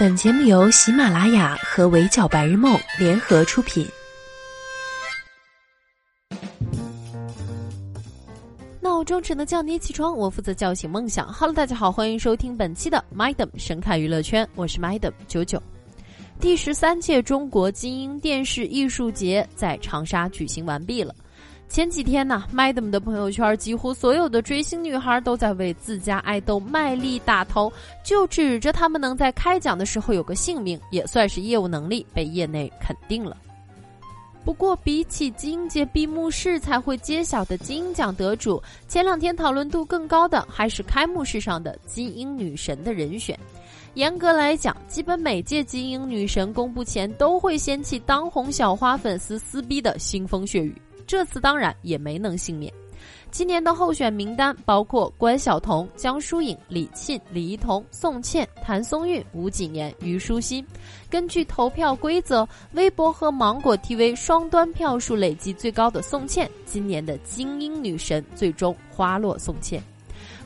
本节目由喜马拉雅和围剿白日梦联合出品。闹钟只能叫你起床，我负责叫醒梦想。Hello，大家好，欢迎收听本期的 Madam 神侃娱乐圈，我是 Madam 九九。第十三届中国金鹰电视艺术节在长沙举行完毕了。前几天呢，Madam 的朋友圈几乎所有的追星女孩都在为自家爱豆卖力打头，就指着他们能在开奖的时候有个姓名，也算是业务能力被业内肯定了。不过，比起金鹰节闭幕式才会揭晓的金鹰奖得主，前两天讨论度更高的还是开幕式上的金鹰女神的人选。严格来讲，基本每届金鹰女神公布前都会掀起当红小花粉丝撕逼的腥风血雨。这次当然也没能幸免。今年的候选名单包括关晓彤、江疏影、李沁、李一桐、宋茜、谭松韵、吴谨言、虞书欣。根据投票规则，微博和芒果 TV 双端票数累计最高的宋茜，今年的精英女神最终花落宋茜。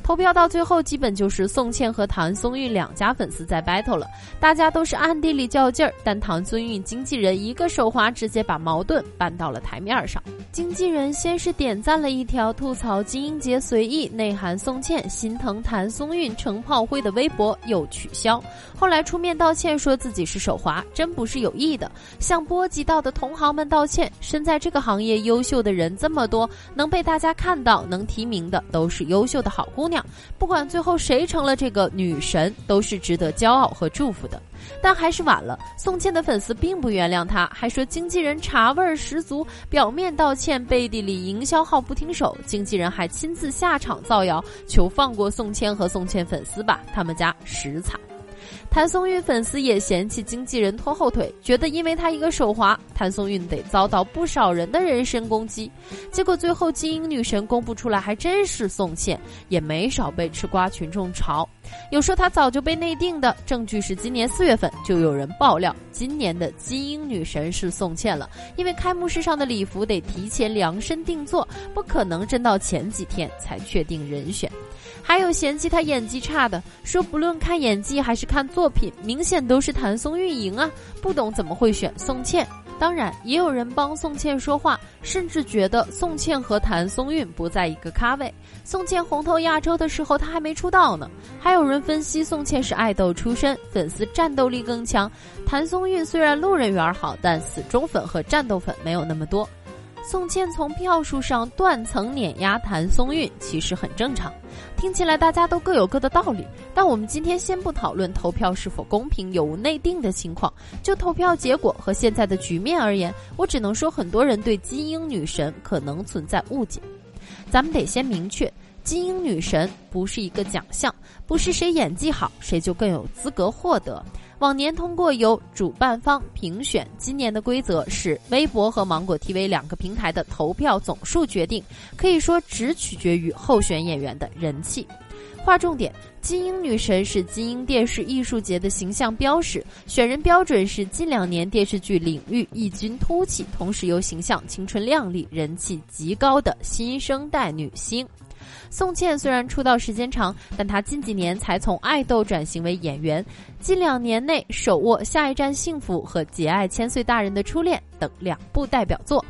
投票到最后，基本就是宋茜和谭松韵两家粉丝在 battle 了。大家都是暗地里较劲儿，但谭松韵经纪人一个手滑，直接把矛盾搬到了台面上。经纪人先是点赞了一条吐槽金鹰节随意，内涵宋茜心疼谭松韵成炮灰的微博，又取消。后来出面道歉，说自己是手滑，真不是有意的，向波及到的同行们道歉。身在这个行业，优秀的人这么多，能被大家看到、能提名的，都是优秀的好姑娘。不管最后谁成了这个女神，都是值得骄傲和祝福的。但还是晚了，宋茜的粉丝并不原谅她，还说经纪人茶味儿十足，表面道歉，背地里营销号不停手。经纪人还亲自下场造谣，求放过宋茜和宋茜粉丝吧，他们家实惨。谭松韵粉丝也嫌弃经纪人拖后腿，觉得因为他一个手滑，谭松韵得遭到不少人的人身攻击。结果最后金鹰女神公布出来，还真是宋茜，也没少被吃瓜群众嘲。有说她早就被内定的，证据是今年四月份就有人爆料，今年的金鹰女神是宋茜了，因为开幕式上的礼服得提前量身定做，不可能真到前几天才确定人选。还有嫌弃他演技差的，说不论看演技还是看作品，明显都是谭松韵赢啊，不懂怎么会选宋茜。当然，也有人帮宋茜说话，甚至觉得宋茜和谭松韵不在一个咖位。宋茜红透亚洲的时候，她还没出道呢。还有人分析，宋茜是爱豆出身，粉丝战斗力更强。谭松韵虽然路人缘好，但死忠粉和战斗粉没有那么多。宋茜从票数上断层碾压谭松韵，其实很正常。听起来大家都各有各的道理，但我们今天先不讨论投票是否公平、有无内定的情况，就投票结果和现在的局面而言，我只能说很多人对金鹰女神可能存在误解。咱们得先明确，金鹰女神不是一个奖项，不是谁演技好谁就更有资格获得。往年通过由主办方评选，今年的规则是微博和芒果 TV 两个平台的投票总数决定，可以说只取决于候选演员的人气。划重点，金鹰女神是金鹰电视艺术节的形象标识，选人标准是近两年电视剧领域异军突起，同时又形象青春靓丽、人气极高的新生代女星。宋茜虽然出道时间长，但她近几年才从爱豆转型为演员。近两年内手握《下一站幸福》和《节爱千岁大人的初恋》等两部代表作，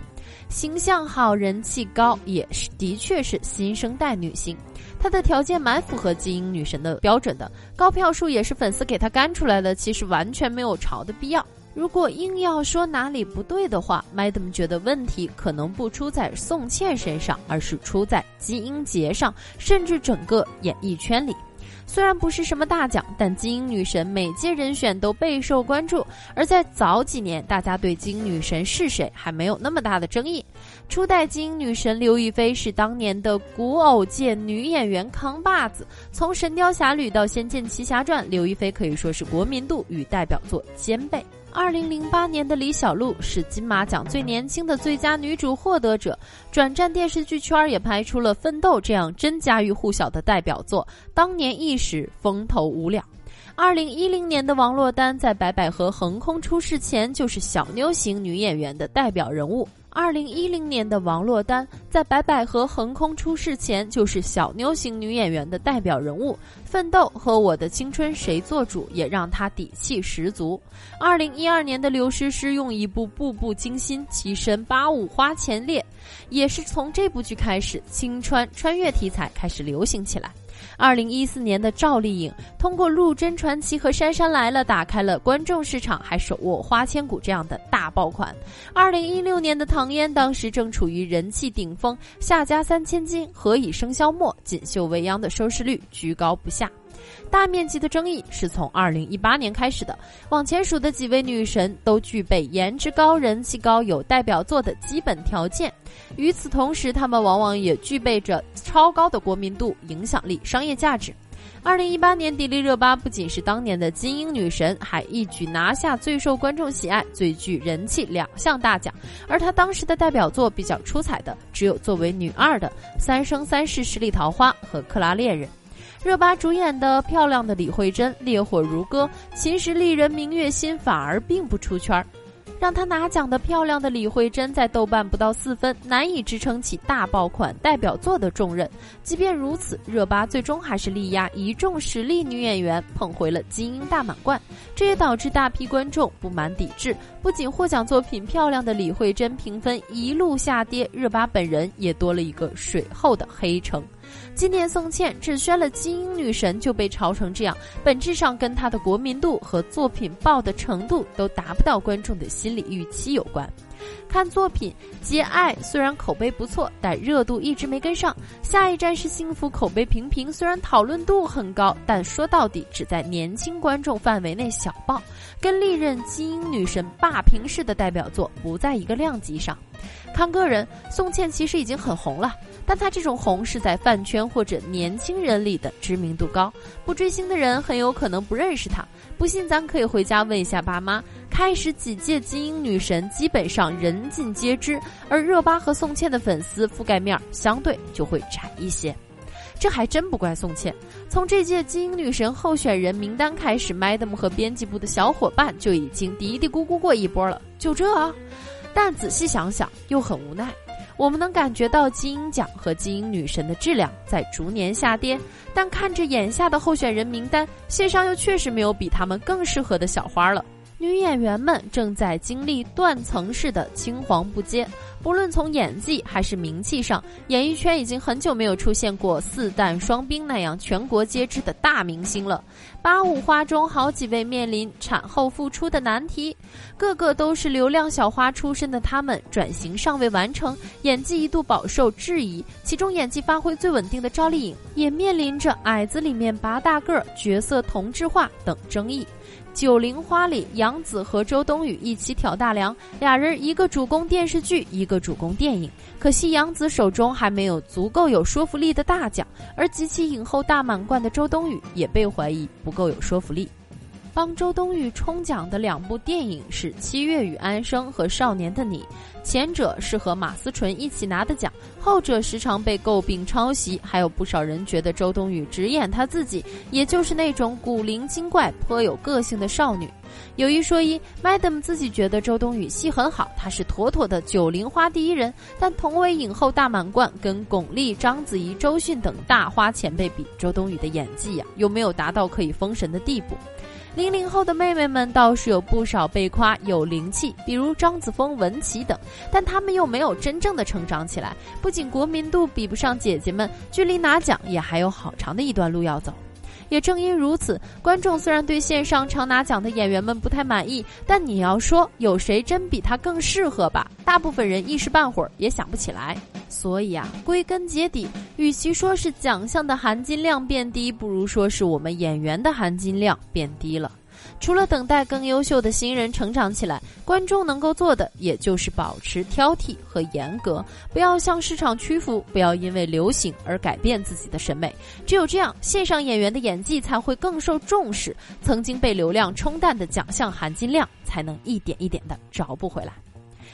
形象好、人气高，也是的确是新生代女星。她的条件蛮符合金鹰女神的标准的，高票数也是粉丝给她干出来的，其实完全没有潮的必要。如果硬要说哪里不对的话，Madam 觉得问题可能不出在宋茜身上，而是出在金鹰节上，甚至整个演艺圈里。虽然不是什么大奖，但金鹰女神每届人选都备受关注。而在早几年，大家对金鹰女神是谁还没有那么大的争议。初代金鹰女神刘亦菲是当年的古偶界女演员扛把子，从《神雕侠侣》到《仙剑奇侠传》，刘亦菲可以说是国民度与代表作兼备。二零零八年的李小璐是金马奖最年轻的最佳女主获得者，转战电视剧圈也拍出了《奋斗》这样真家喻户晓的代表作，当年一时风头无两。二零一零年的王珞丹在白百合横空出世前就是小妞型女演员的代表人物。二零一零年的王珞丹在白百合横空出世前就是小妞型女演员的代表人物，《奋斗》和《我的青春谁做主》也让她底气十足。二零一二年的刘诗诗用一部《步步惊心》跻身八五花前列，也是从这部剧开始，青春穿越题材开始流行起来。二零一四年的赵丽颖通过《陆贞传奇》和《杉杉来了》打开了观众市场，还手握《花千骨》这样的大爆款。二零一六年的唐嫣当时正处于人气顶峰，《夏家三千金》《何以笙箫默》《锦绣未央》的收视率居高不下。大面积的争议是从二零一八年开始的。往前数的几位女神都具备颜值高、人气高、有代表作的基本条件。与此同时，她们往往也具备着超高的国民度、影响力、商业价值。二零一八年，迪丽热巴不仅是当年的金鹰女神，还一举拿下最受观众喜爱、最具人气两项大奖。而她当时的代表作比较出彩的，只有作为女二的《三生三世十里桃花》和《克拉恋人》。热巴主演的《漂亮的李慧珍》烈火如歌，其实丽人明月心反而并不出圈儿。让她拿奖的《漂亮的李慧珍》在豆瓣不到四分，难以支撑起大爆款代表作的重任。即便如此，热巴最终还是力压一众实力女演员，捧回了金鹰大满贯。这也导致大批观众不满抵制，不仅获奖作品《漂亮的李慧珍》评分一路下跌，热巴本人也多了一个水后的黑城。今年宋茜只宣了金鹰女神就被嘲成这样，本质上跟她的国民度和作品爆的程度都达不到观众的心理预期有关。看作品《接爱》，虽然口碑不错，但热度一直没跟上。下一站是幸福，口碑平平，虽然讨论度很高，但说到底只在年轻观众范围内小爆，跟历任金鹰女神霸屏式的代表作不在一个量级上。看个人，宋茜其实已经很红了。但她这种红是在饭圈或者年轻人里的知名度高，不追星的人很有可能不认识她。不信咱可以回家问一下爸妈。开始几届金鹰女神基本上人尽皆知，而热巴和宋茜的粉丝覆盖面相对就会窄一些。这还真不怪宋茜，从这届金鹰女神候选人名单开始，Madam 和编辑部的小伙伴就已经嘀嘀咕咕过一波了。就这啊，但仔细想想又很无奈。我们能感觉到金鹰奖和金鹰女神的质量在逐年下跌，但看着眼下的候选人名单，线上又确实没有比他们更适合的小花了。女演员们正在经历断层式的青黄不接，不论从演技还是名气上，演艺圈已经很久没有出现过四旦双冰那样全国皆知的大明星了。八五花中好几位面临产后复出的难题，个个都是流量小花出身的，他们转型尚未完成，演技一度饱受质疑。其中演技发挥最稳定的赵丽颖，也面临着矮子里面拔大个儿、角色同质化等争议。九零花里，杨紫和周冬雨一起挑大梁，俩人一个主攻电视剧，一个主攻电影。可惜杨紫手中还没有足够有说服力的大奖，而集齐影后大满贯的周冬雨也被怀疑不够有说服力。帮周冬雨冲奖的两部电影是《七月与安生》和《少年的你》，前者是和马思纯一起拿的奖，后者时常被诟病抄袭，还有不少人觉得周冬雨只演她自己，也就是那种古灵精怪、颇有个性的少女。有一说一，Madam 自己觉得周冬雨戏很好，她是妥妥的九零花第一人。但同为影后大满贯，跟巩俐、章子怡、周迅等大花前辈比，周冬雨的演技呀，又没有达到可以封神的地步。零零后的妹妹们倒是有不少被夸有灵气，比如张子枫、文琪等，但她们又没有真正的成长起来。不仅国民度比不上姐姐们，距离拿奖也还有好长的一段路要走。也正因如此，观众虽然对线上常拿奖的演员们不太满意，但你要说有谁真比他更适合吧？大部分人一时半会儿也想不起来。所以啊，归根结底，与其说是奖项的含金量变低，不如说是我们演员的含金量变低了。除了等待更优秀的新人成长起来，观众能够做的也就是保持挑剔和严格，不要向市场屈服，不要因为流行而改变自己的审美。只有这样，线上演员的演技才会更受重视，曾经被流量冲淡的奖项含金量才能一点一点的找补回来。